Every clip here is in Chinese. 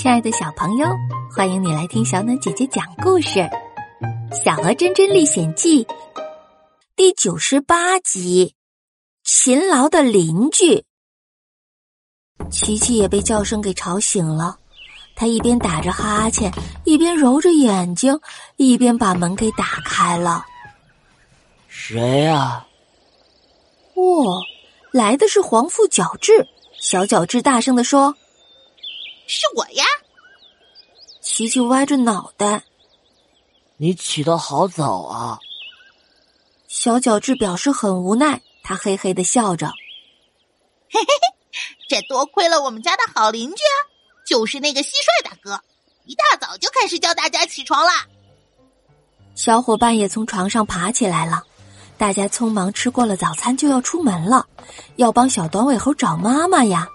亲爱的小朋友，欢迎你来听小暖姐姐讲故事，《小鹅真真历险记》第九十八集：勤劳的邻居。琪琪也被叫声给吵醒了，他一边打着哈欠，一边揉着眼睛，一边把门给打开了。谁呀？哦，来的是黄腹角质。小角质大声的说。是我呀，琪琪歪着脑袋。你起得好早啊！小角质表示很无奈，他嘿嘿的笑着。嘿嘿嘿，这多亏了我们家的好邻居啊，就是那个蟋蟀大哥，一大早就开始叫大家起床啦。小伙伴也从床上爬起来了，大家匆忙吃过了早餐就要出门了，要帮小短尾猴找妈妈呀。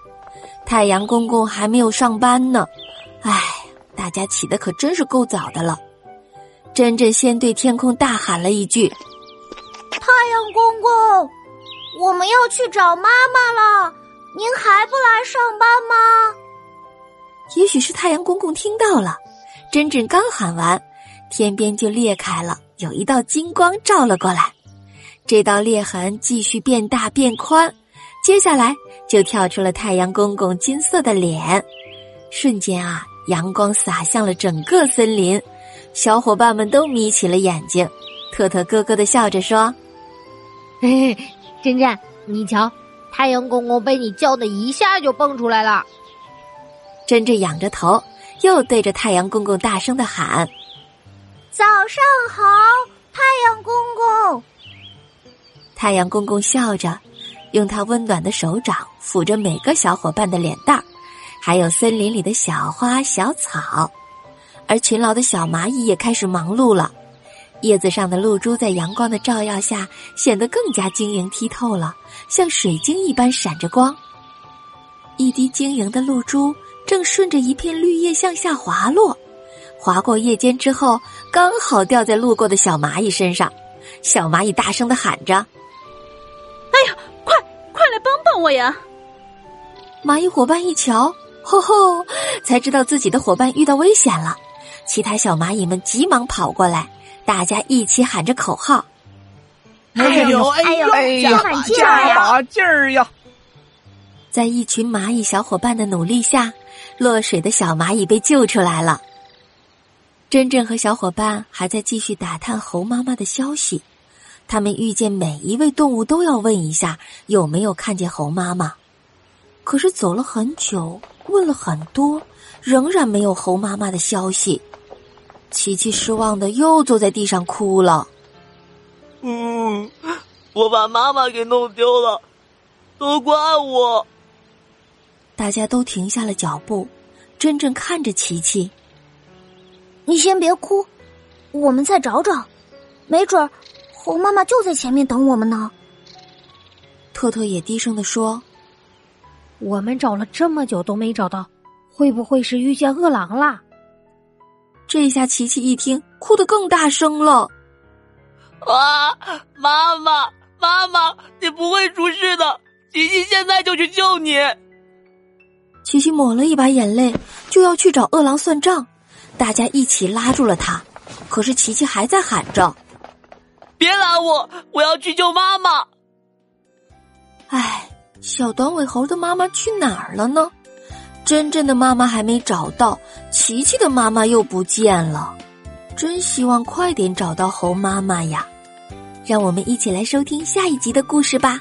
太阳公公还没有上班呢，唉，大家起的可真是够早的了。珍珍先对天空大喊了一句：“太阳公公，我们要去找妈妈了，您还不来上班吗？”也许是太阳公公听到了，珍珍刚喊完，天边就裂开了，有一道金光照了过来，这道裂痕继续变大变宽。接下来就跳出了太阳公公金色的脸，瞬间啊，阳光洒向了整个森林，小伙伴们都眯起了眼睛。特特咯咯的笑着说：“嘿嘿，珍珍，你瞧，太阳公公被你叫的一下就蹦出来了。”珍珍仰着头，又对着太阳公公大声的喊：“早上好，太阳公公！”太阳公公笑着。用他温暖的手掌抚着每个小伙伴的脸蛋儿，还有森林里的小花小草，而勤劳的小蚂蚁也开始忙碌了。叶子上的露珠在阳光的照耀下显得更加晶莹剔透了，像水晶一般闪着光。一滴晶莹的露珠正顺着一片绿叶向下滑落，划过叶尖之后，刚好掉在路过的小蚂蚁身上。小蚂蚁大声的喊着：“！”我呀！蚂蚁伙伴一瞧，吼吼，才知道自己的伙伴遇到危险了。其他小蚂蚁们急忙跑过来，大家一起喊着口号：“哎呦哎呦哎呀，加把劲儿呀！”在一群蚂蚁小伙伴的努力下，落水的小蚂蚁被救出来了。珍珍和小伙伴还在继续打探猴妈妈的消息。他们遇见每一位动物都要问一下有没有看见猴妈妈，可是走了很久，问了很多，仍然没有猴妈妈的消息。琪琪失望的又坐在地上哭了。嗯，我把妈妈给弄丢了，都怪我。大家都停下了脚步，真正看着琪琪。你先别哭，我们再找找，没准儿。猴妈妈就在前面等我们呢。特特也低声的说：“我们找了这么久都没找到，会不会是遇见饿狼啦？”这下琪琪一听，哭得更大声了。啊，妈妈，妈妈，你不会出事的，琪琪现在就去救你。琪琪抹了一把眼泪，就要去找饿狼算账，大家一起拉住了他，可是琪琪还在喊着。别拦我！我要去救妈妈。唉，小短尾猴的妈妈去哪儿了呢？真正的妈妈还没找到，琪琪的妈妈又不见了。真希望快点找到猴妈妈呀！让我们一起来收听下一集的故事吧。